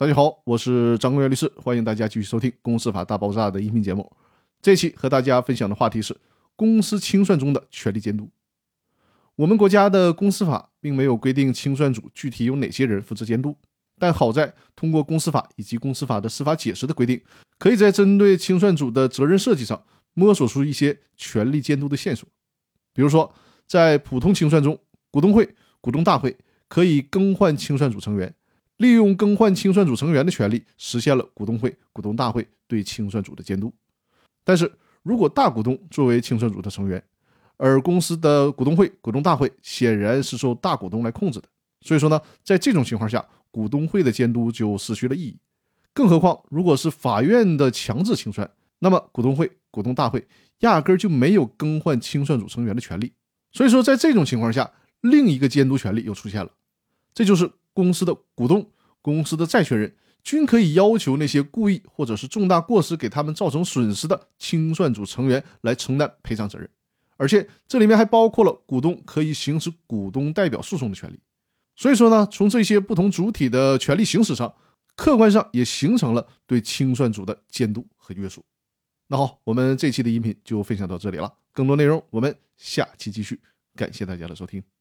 大家好，我是张公元律师，欢迎大家继续收听《公司法大爆炸》的音频节目。这期和大家分享的话题是公司清算中的权力监督。我们国家的公司法并没有规定清算组具体有哪些人负责监督，但好在通过公司法以及公司法的司法解释的规定，可以在针对清算组的责任设计上摸索出一些权力监督的线索。比如说，在普通清算中，股东会、股东大会可以更换清算组成员。利用更换清算组成员的权利，实现了股东会、股东大会对清算组的监督。但是如果大股东作为清算组的成员，而公司的股东会、股东大会显然是受大股东来控制的，所以说呢，在这种情况下，股东会的监督就失去了意义。更何况，如果是法院的强制清算，那么股东会、股东大会压根就没有更换清算组成员的权利。所以说，在这种情况下，另一个监督权利又出现了，这就是。公司的股东、公司的债权人均可以要求那些故意或者是重大过失给他们造成损失的清算组成员来承担赔偿责任，而且这里面还包括了股东可以行使股东代表诉讼的权利。所以说呢，从这些不同主体的权利行使上，客观上也形成了对清算组的监督和约束。那好，我们这期的音频就分享到这里了，更多内容我们下期继续。感谢大家的收听。